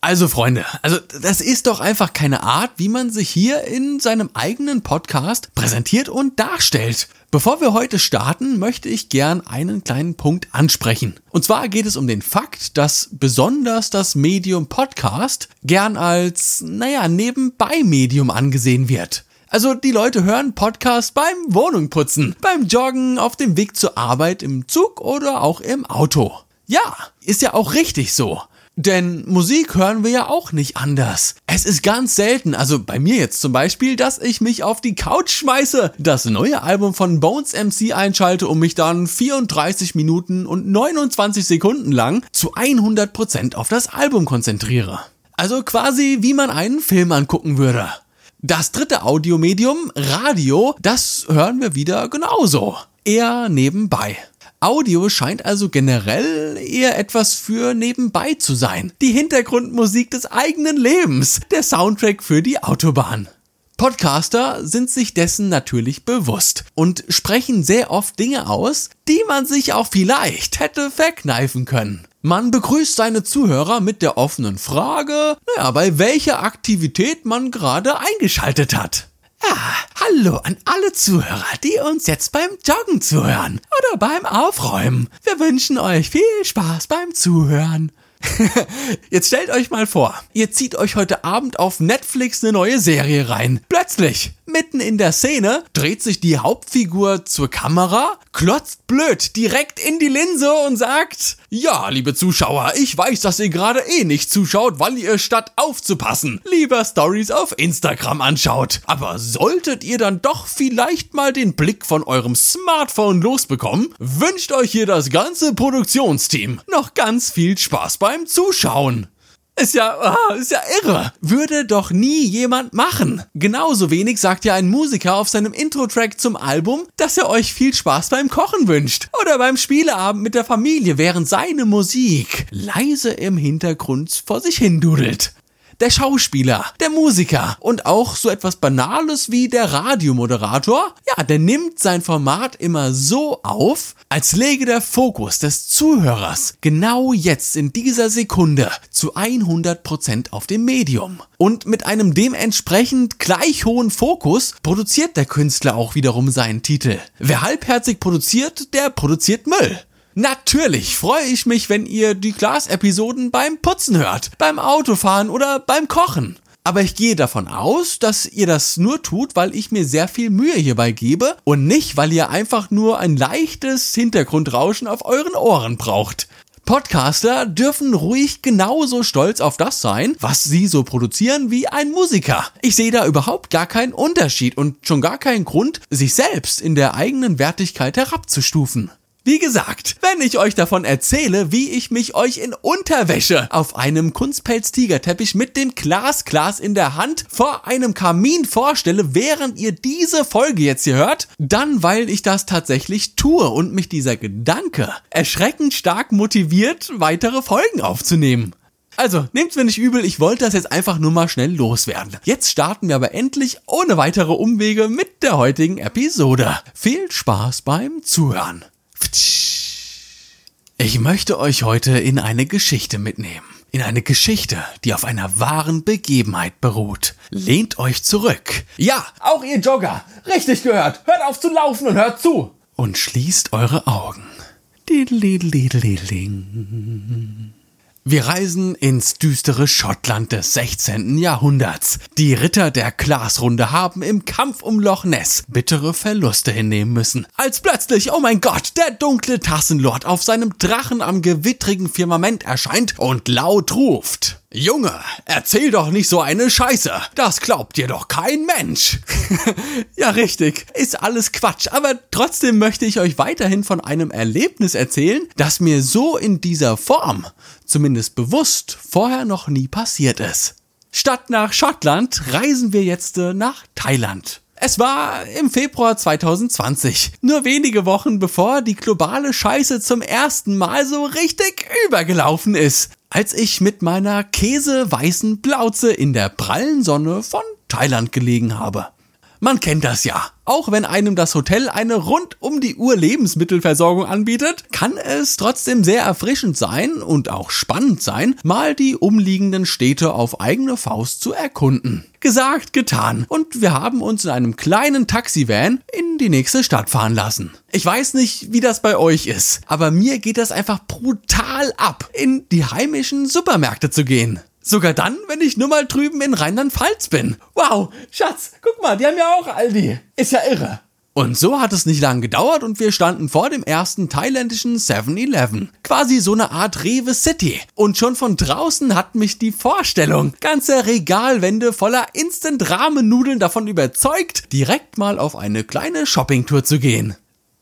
Also Freunde, also das ist doch einfach keine Art, wie man sich hier in seinem eigenen Podcast präsentiert und darstellt. Bevor wir heute starten, möchte ich gern einen kleinen Punkt ansprechen. Und zwar geht es um den Fakt, dass besonders das Medium Podcast gern als, naja, Nebenbei-Medium angesehen wird. Also die Leute hören Podcast beim Wohnungputzen, beim Joggen, auf dem Weg zur Arbeit, im Zug oder auch im Auto. Ja, ist ja auch richtig so. Denn Musik hören wir ja auch nicht anders. Es ist ganz selten, also bei mir jetzt zum Beispiel, dass ich mich auf die Couch schmeiße, das neue Album von Bones MC einschalte und mich dann 34 Minuten und 29 Sekunden lang zu 100% auf das Album konzentriere. Also quasi wie man einen Film angucken würde. Das dritte Audiomedium, Radio, das hören wir wieder genauso. Eher nebenbei. Audio scheint also generell eher etwas für nebenbei zu sein. Die Hintergrundmusik des eigenen Lebens, der Soundtrack für die Autobahn. Podcaster sind sich dessen natürlich bewusst und sprechen sehr oft Dinge aus, die man sich auch vielleicht hätte verkneifen können. Man begrüßt seine Zuhörer mit der offenen Frage, naja, bei welcher Aktivität man gerade eingeschaltet hat. Ja, hallo an alle Zuhörer, die uns jetzt beim Joggen zuhören oder beim Aufräumen. Wir wünschen euch viel Spaß beim Zuhören. Jetzt stellt euch mal vor, ihr zieht euch heute Abend auf Netflix eine neue Serie rein. Plötzlich, mitten in der Szene, dreht sich die Hauptfigur zur Kamera, klotzt blöd direkt in die Linse und sagt, ja, liebe Zuschauer, ich weiß, dass ihr gerade eh nicht zuschaut, weil ihr statt aufzupassen lieber Stories auf Instagram anschaut. Aber solltet ihr dann doch vielleicht mal den Blick von eurem Smartphone losbekommen, wünscht euch hier das ganze Produktionsteam noch ganz viel Spaß beim Zuschauen. Ist ja, ah, ist ja irre. Würde doch nie jemand machen. Genauso wenig sagt ja ein Musiker auf seinem Intro-Track zum Album, dass er euch viel Spaß beim Kochen wünscht. Oder beim Spieleabend mit der Familie, während seine Musik leise im Hintergrund vor sich hindudelt der Schauspieler, der Musiker und auch so etwas Banales wie der Radiomoderator, ja, der nimmt sein Format immer so auf, als lege der Fokus des Zuhörers genau jetzt in dieser Sekunde zu 100% auf dem Medium. Und mit einem dementsprechend gleich hohen Fokus produziert der Künstler auch wiederum seinen Titel. Wer halbherzig produziert, der produziert Müll. Natürlich freue ich mich, wenn ihr die Glas-Episoden beim Putzen hört, beim Autofahren oder beim Kochen. Aber ich gehe davon aus, dass ihr das nur tut, weil ich mir sehr viel Mühe hierbei gebe und nicht, weil ihr einfach nur ein leichtes Hintergrundrauschen auf euren Ohren braucht. Podcaster dürfen ruhig genauso stolz auf das sein, was sie so produzieren wie ein Musiker. Ich sehe da überhaupt gar keinen Unterschied und schon gar keinen Grund, sich selbst in der eigenen Wertigkeit herabzustufen. Wie gesagt, wenn ich euch davon erzähle, wie ich mich euch in Unterwäsche auf einem Kunstpelz-Tigerteppich mit dem Glasglas in der Hand vor einem Kamin vorstelle, während ihr diese Folge jetzt hier hört, dann weil ich das tatsächlich tue und mich dieser Gedanke erschreckend stark motiviert, weitere Folgen aufzunehmen. Also, nehmt's mir nicht übel, ich wollte das jetzt einfach nur mal schnell loswerden. Jetzt starten wir aber endlich ohne weitere Umwege mit der heutigen Episode. Viel Spaß beim Zuhören. Ich möchte euch heute in eine Geschichte mitnehmen. In eine Geschichte, die auf einer wahren Begebenheit beruht. Lehnt euch zurück. Ja, auch ihr Jogger. Richtig gehört. Hört auf zu laufen und hört zu. Und schließt eure Augen. Diddle-diddle-diddling. Wir reisen ins düstere Schottland des 16. Jahrhunderts. Die Ritter der Glasrunde haben im Kampf um Loch Ness bittere Verluste hinnehmen müssen. Als plötzlich, oh mein Gott, der dunkle Tassenlord auf seinem Drachen am gewittrigen Firmament erscheint und laut ruft. Junge, erzähl doch nicht so eine Scheiße. Das glaubt dir doch kein Mensch. ja, richtig. Ist alles Quatsch. Aber trotzdem möchte ich euch weiterhin von einem Erlebnis erzählen, das mir so in dieser Form, zumindest bewusst, vorher noch nie passiert ist. Statt nach Schottland reisen wir jetzt äh, nach Thailand. Es war im Februar 2020, nur wenige Wochen bevor die globale Scheiße zum ersten Mal so richtig übergelaufen ist als ich mit meiner käseweißen Plauze in der prallen Sonne von Thailand gelegen habe. Man kennt das ja. Auch wenn einem das Hotel eine rund um die Uhr Lebensmittelversorgung anbietet, kann es trotzdem sehr erfrischend sein und auch spannend sein, mal die umliegenden Städte auf eigene Faust zu erkunden. Gesagt, getan. Und wir haben uns in einem kleinen Taxivan in die nächste Stadt fahren lassen. Ich weiß nicht, wie das bei euch ist, aber mir geht das einfach brutal ab, in die heimischen Supermärkte zu gehen. Sogar dann, wenn ich nur mal drüben in Rheinland-Pfalz bin. Wow, Schatz, guck mal, die haben ja auch Aldi. Ist ja irre. Und so hat es nicht lange gedauert und wir standen vor dem ersten thailändischen 7-Eleven. Quasi so eine Art Rewe City. Und schon von draußen hat mich die Vorstellung, ganze Regalwände voller Instant-Ramen-Nudeln davon überzeugt, direkt mal auf eine kleine Shoppingtour zu gehen.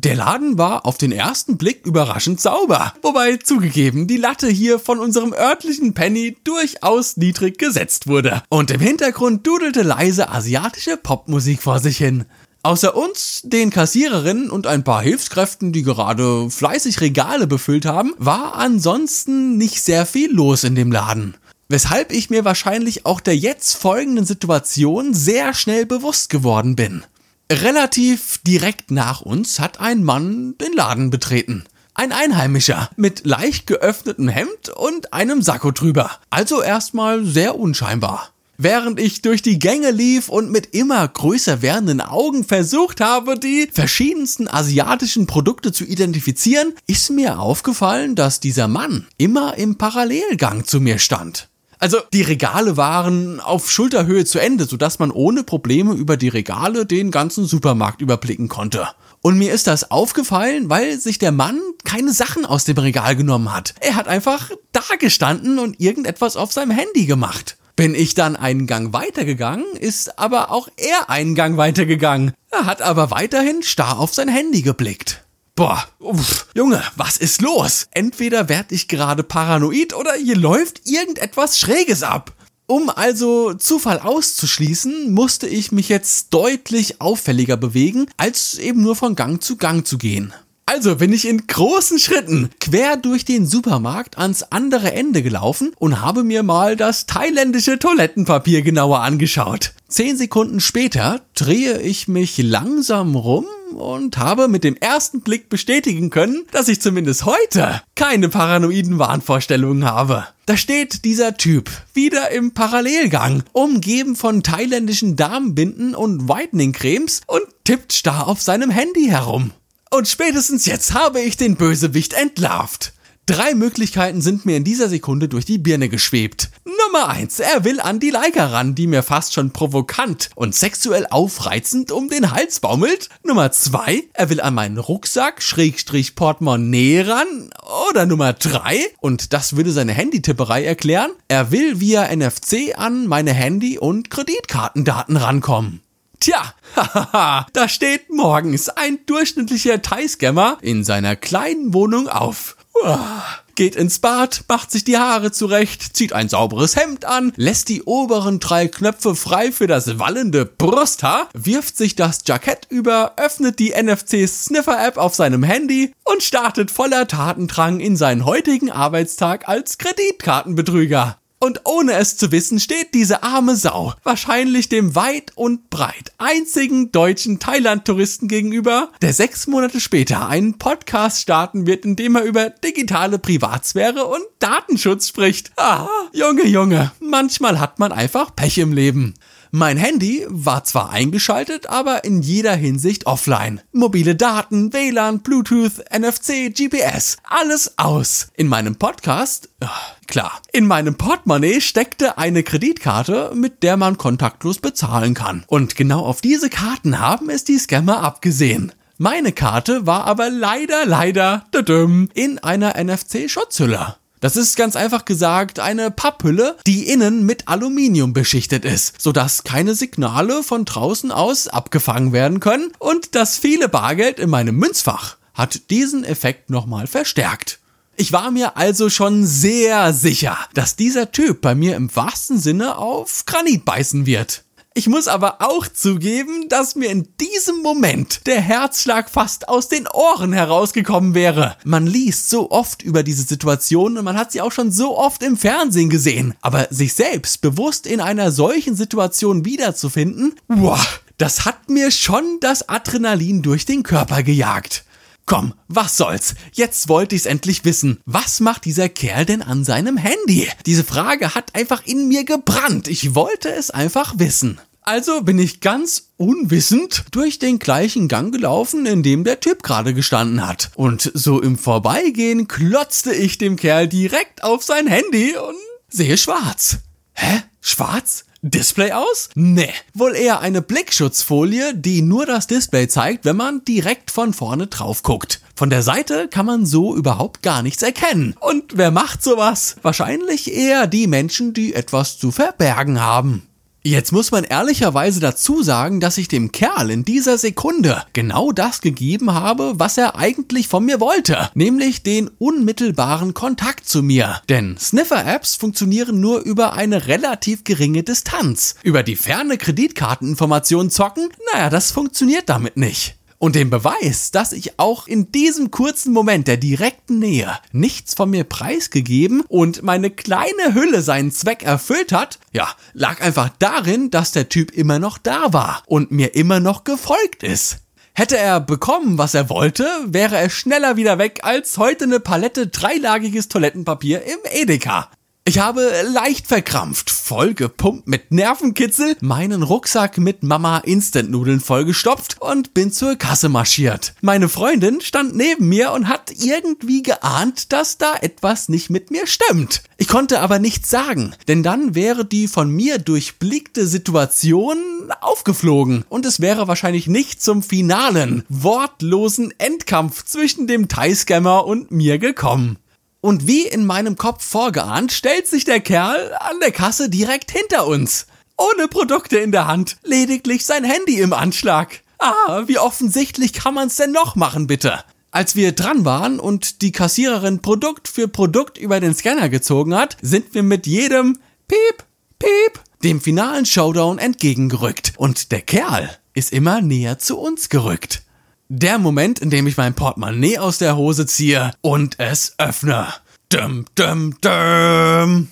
Der Laden war auf den ersten Blick überraschend sauber. Wobei zugegeben, die Latte hier von unserem örtlichen Penny durchaus niedrig gesetzt wurde. Und im Hintergrund dudelte leise asiatische Popmusik vor sich hin. Außer uns, den Kassiererinnen und ein paar Hilfskräften, die gerade fleißig Regale befüllt haben, war ansonsten nicht sehr viel los in dem Laden. Weshalb ich mir wahrscheinlich auch der jetzt folgenden Situation sehr schnell bewusst geworden bin. Relativ direkt nach uns hat ein Mann den Laden betreten. Ein Einheimischer mit leicht geöffnetem Hemd und einem Sakko drüber. Also erstmal sehr unscheinbar. Während ich durch die Gänge lief und mit immer größer werdenden Augen versucht habe, die verschiedensten asiatischen Produkte zu identifizieren, ist mir aufgefallen, dass dieser Mann immer im Parallelgang zu mir stand. Also die Regale waren auf Schulterhöhe zu Ende, sodass man ohne Probleme über die Regale den ganzen Supermarkt überblicken konnte. Und mir ist das aufgefallen, weil sich der Mann keine Sachen aus dem Regal genommen hat. Er hat einfach da gestanden und irgendetwas auf seinem Handy gemacht. Bin ich dann einen Gang weitergegangen, ist aber auch er einen Gang weitergegangen. Er hat aber weiterhin starr auf sein Handy geblickt. Boah, uff, Junge, was ist los? Entweder werd ich gerade paranoid oder hier läuft irgendetwas Schräges ab. Um also Zufall auszuschließen, musste ich mich jetzt deutlich auffälliger bewegen, als eben nur von Gang zu Gang zu gehen. Also bin ich in großen Schritten quer durch den Supermarkt ans andere Ende gelaufen und habe mir mal das thailändische Toilettenpapier genauer angeschaut. Zehn Sekunden später drehe ich mich langsam rum und habe mit dem ersten Blick bestätigen können, dass ich zumindest heute keine paranoiden Wahnvorstellungen habe. Da steht dieser Typ wieder im Parallelgang, umgeben von thailändischen Damenbinden und Whitening-Cremes und tippt starr auf seinem Handy herum. Und spätestens jetzt habe ich den Bösewicht entlarvt. Drei Möglichkeiten sind mir in dieser Sekunde durch die Birne geschwebt. Nummer eins: Er will an die Leica ran, die mir fast schon provokant und sexuell aufreizend um den Hals baumelt. Nummer zwei: Er will an meinen Rucksack, Schrägstrich Portemonnaie ran. Oder Nummer drei, und das würde seine Handytipperei erklären, er will via NFC an meine Handy- und Kreditkartendaten rankommen. Tja, hahaha, da steht morgens ein durchschnittlicher Thai-Scammer in seiner kleinen Wohnung auf. Geht ins Bad, macht sich die Haare zurecht, zieht ein sauberes Hemd an, lässt die oberen drei Knöpfe frei für das wallende Brusthaar, wirft sich das Jackett über, öffnet die NFC Sniffer App auf seinem Handy und startet voller Tatendrang in seinen heutigen Arbeitstag als Kreditkartenbetrüger. Und ohne es zu wissen, steht diese arme Sau wahrscheinlich dem weit und breit einzigen deutschen Thailand-Touristen gegenüber, der sechs Monate später einen Podcast starten wird, in dem er über digitale Privatsphäre und Datenschutz spricht. Ah, Junge, Junge, manchmal hat man einfach Pech im Leben. Mein Handy war zwar eingeschaltet, aber in jeder Hinsicht offline. Mobile Daten, WLAN, Bluetooth, NFC, GPS, alles aus. In meinem Podcast, oh, klar, in meinem Portemonnaie steckte eine Kreditkarte, mit der man kontaktlos bezahlen kann. Und genau auf diese Karten haben es die Scammer abgesehen. Meine Karte war aber leider, leider in einer NFC-Schutzhülle. Das ist ganz einfach gesagt eine Papphülle, die innen mit Aluminium beschichtet ist, sodass keine Signale von draußen aus abgefangen werden können und das viele Bargeld in meinem Münzfach hat diesen Effekt nochmal verstärkt. Ich war mir also schon sehr sicher, dass dieser Typ bei mir im wahrsten Sinne auf Granit beißen wird. Ich muss aber auch zugeben, dass mir in diesem Moment der Herzschlag fast aus den Ohren herausgekommen wäre. Man liest so oft über diese Situation und man hat sie auch schon so oft im Fernsehen gesehen. Aber sich selbst bewusst in einer solchen Situation wiederzufinden, wow, Das hat mir schon das Adrenalin durch den Körper gejagt. Komm, was soll's? Jetzt wollte ich's endlich wissen. Was macht dieser Kerl denn an seinem Handy? Diese Frage hat einfach in mir gebrannt. Ich wollte es einfach wissen. Also bin ich ganz unwissend durch den gleichen Gang gelaufen, in dem der Typ gerade gestanden hat. Und so im Vorbeigehen klotzte ich dem Kerl direkt auf sein Handy und sehe schwarz. Hä? Schwarz? Display aus? Nee, wohl eher eine Blickschutzfolie, die nur das Display zeigt, wenn man direkt von vorne drauf guckt. Von der Seite kann man so überhaupt gar nichts erkennen. Und wer macht sowas? Wahrscheinlich eher die Menschen, die etwas zu verbergen haben. Jetzt muss man ehrlicherweise dazu sagen, dass ich dem Kerl in dieser Sekunde genau das gegeben habe, was er eigentlich von mir wollte, nämlich den unmittelbaren Kontakt zu mir. Denn Sniffer-Apps funktionieren nur über eine relativ geringe Distanz. Über die ferne Kreditkarteninformation zocken, naja, das funktioniert damit nicht. Und den Beweis, dass ich auch in diesem kurzen Moment der direkten Nähe nichts von mir preisgegeben und meine kleine Hülle seinen Zweck erfüllt hat, ja, lag einfach darin, dass der Typ immer noch da war und mir immer noch gefolgt ist. Hätte er bekommen, was er wollte, wäre er schneller wieder weg als heute eine Palette dreilagiges Toilettenpapier im Edeka. Ich habe leicht verkrampft, vollgepumpt mit Nervenkitzel, meinen Rucksack mit Mama Instant-Nudeln vollgestopft und bin zur Kasse marschiert. Meine Freundin stand neben mir und hat irgendwie geahnt, dass da etwas nicht mit mir stimmt. Ich konnte aber nichts sagen, denn dann wäre die von mir durchblickte Situation aufgeflogen und es wäre wahrscheinlich nicht zum finalen, wortlosen Endkampf zwischen dem Thai-Scammer und mir gekommen. Und wie in meinem Kopf vorgeahnt, stellt sich der Kerl an der Kasse direkt hinter uns. Ohne Produkte in der Hand, lediglich sein Handy im Anschlag. Ah, wie offensichtlich kann man's denn noch machen, bitte? Als wir dran waren und die Kassiererin Produkt für Produkt über den Scanner gezogen hat, sind wir mit jedem Piep, Piep dem finalen Showdown entgegengerückt. Und der Kerl ist immer näher zu uns gerückt. Der Moment, in dem ich mein Portemonnaie aus der Hose ziehe und es öffne. Dum, dum, dum.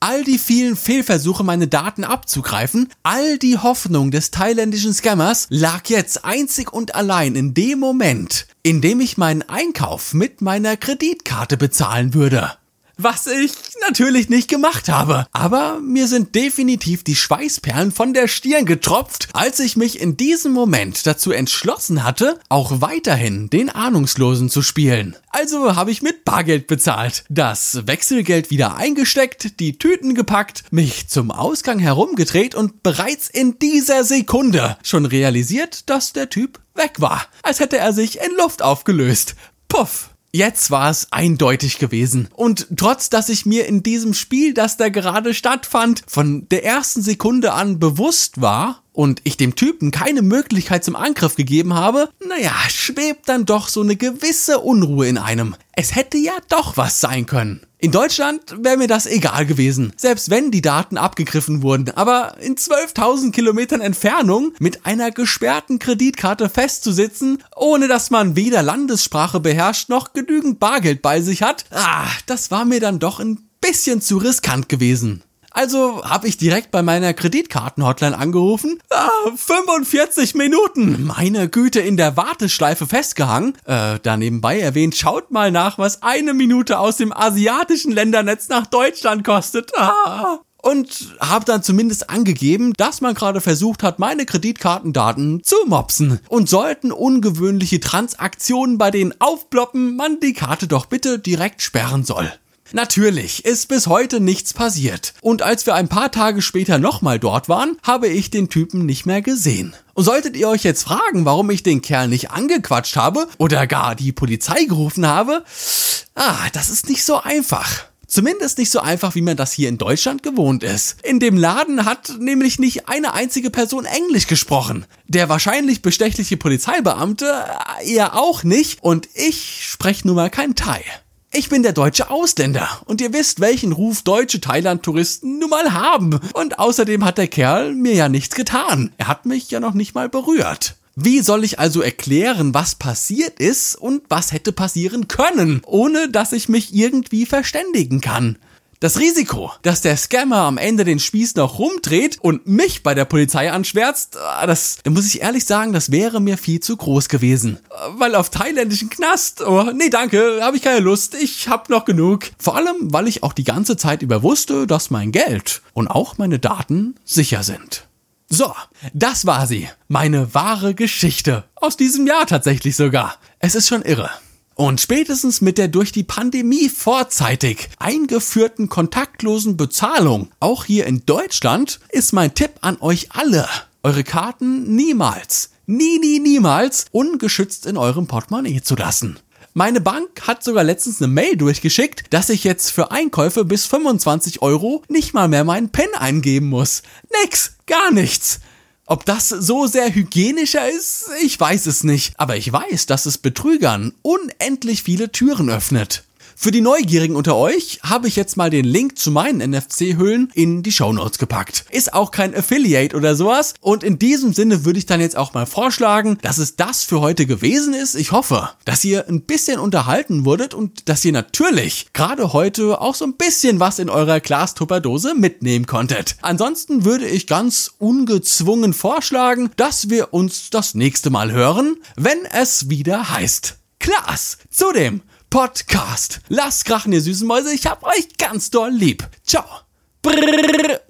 All die vielen Fehlversuche, meine Daten abzugreifen, all die Hoffnung des thailändischen Scammers lag jetzt einzig und allein in dem Moment, in dem ich meinen Einkauf mit meiner Kreditkarte bezahlen würde was ich natürlich nicht gemacht habe. Aber mir sind definitiv die Schweißperlen von der Stirn getropft, als ich mich in diesem Moment dazu entschlossen hatte, auch weiterhin den Ahnungslosen zu spielen. Also habe ich mit Bargeld bezahlt, das Wechselgeld wieder eingesteckt, die Tüten gepackt, mich zum Ausgang herumgedreht und bereits in dieser Sekunde schon realisiert, dass der Typ weg war, als hätte er sich in Luft aufgelöst. Puff. Jetzt war es eindeutig gewesen. Und trotz dass ich mir in diesem Spiel, das da gerade stattfand, von der ersten Sekunde an bewusst war und ich dem Typen keine Möglichkeit zum Angriff gegeben habe, naja, schwebt dann doch so eine gewisse Unruhe in einem. Es hätte ja doch was sein können. In Deutschland wäre mir das egal gewesen, selbst wenn die Daten abgegriffen wurden. Aber in 12.000 Kilometern Entfernung mit einer gesperrten Kreditkarte festzusitzen, ohne dass man weder Landessprache beherrscht noch genügend Bargeld bei sich hat, ah, das war mir dann doch ein bisschen zu riskant gewesen. Also habe ich direkt bei meiner Kreditkarten-Hotline angerufen. Ah, 45 Minuten! Meine Güte, in der Warteschleife festgehangen. Äh, da nebenbei erwähnt, schaut mal nach, was eine Minute aus dem asiatischen Ländernetz nach Deutschland kostet. Ah und habe dann zumindest angegeben, dass man gerade versucht hat, meine Kreditkartendaten zu mopsen. Und sollten ungewöhnliche Transaktionen bei denen aufploppen, man die Karte doch bitte direkt sperren soll. Natürlich ist bis heute nichts passiert. Und als wir ein paar Tage später nochmal dort waren, habe ich den Typen nicht mehr gesehen. Und solltet ihr euch jetzt fragen, warum ich den Kerl nicht angequatscht habe oder gar die Polizei gerufen habe, ah, das ist nicht so einfach. Zumindest nicht so einfach, wie man das hier in Deutschland gewohnt ist. In dem Laden hat nämlich nicht eine einzige Person Englisch gesprochen. Der wahrscheinlich bestechliche Polizeibeamte eher auch nicht und ich spreche nun mal kein Thai. Ich bin der deutsche Ausländer und ihr wisst, welchen Ruf deutsche Thailand-Touristen nun mal haben. Und außerdem hat der Kerl mir ja nichts getan. Er hat mich ja noch nicht mal berührt. Wie soll ich also erklären, was passiert ist und was hätte passieren können, ohne dass ich mich irgendwie verständigen kann? Das Risiko, dass der Scammer am Ende den Spieß noch rumdreht und mich bei der Polizei anschwärzt, ah, das, da muss ich ehrlich sagen, das wäre mir viel zu groß gewesen. Weil auf thailändischen Knast, oh, nee, danke, habe ich keine Lust, ich hab noch genug. Vor allem, weil ich auch die ganze Zeit über wusste, dass mein Geld und auch meine Daten sicher sind. So, das war sie. Meine wahre Geschichte. Aus diesem Jahr tatsächlich sogar. Es ist schon irre. Und spätestens mit der durch die Pandemie vorzeitig eingeführten kontaktlosen Bezahlung, auch hier in Deutschland, ist mein Tipp an euch alle. Eure Karten niemals, nie, nie, niemals ungeschützt in eurem Portemonnaie zu lassen. Meine Bank hat sogar letztens eine Mail durchgeschickt, dass ich jetzt für Einkäufe bis 25 Euro nicht mal mehr meinen PIN eingeben muss. Nix, gar nichts. Ob das so sehr hygienischer ist, ich weiß es nicht, aber ich weiß, dass es Betrügern unendlich viele Türen öffnet. Für die Neugierigen unter euch habe ich jetzt mal den Link zu meinen NFC-Hüllen in die Show Notes gepackt. Ist auch kein Affiliate oder sowas. Und in diesem Sinne würde ich dann jetzt auch mal vorschlagen, dass es das für heute gewesen ist. Ich hoffe, dass ihr ein bisschen unterhalten wurdet und dass ihr natürlich gerade heute auch so ein bisschen was in eurer Glastupperdose mitnehmen konntet. Ansonsten würde ich ganz ungezwungen vorschlagen, dass wir uns das nächste Mal hören, wenn es wieder heißt. Klaas, zudem Podcast. Lasst krachen, ihr süßen Mäuse. Ich hab euch ganz doll lieb. Ciao. Brrr.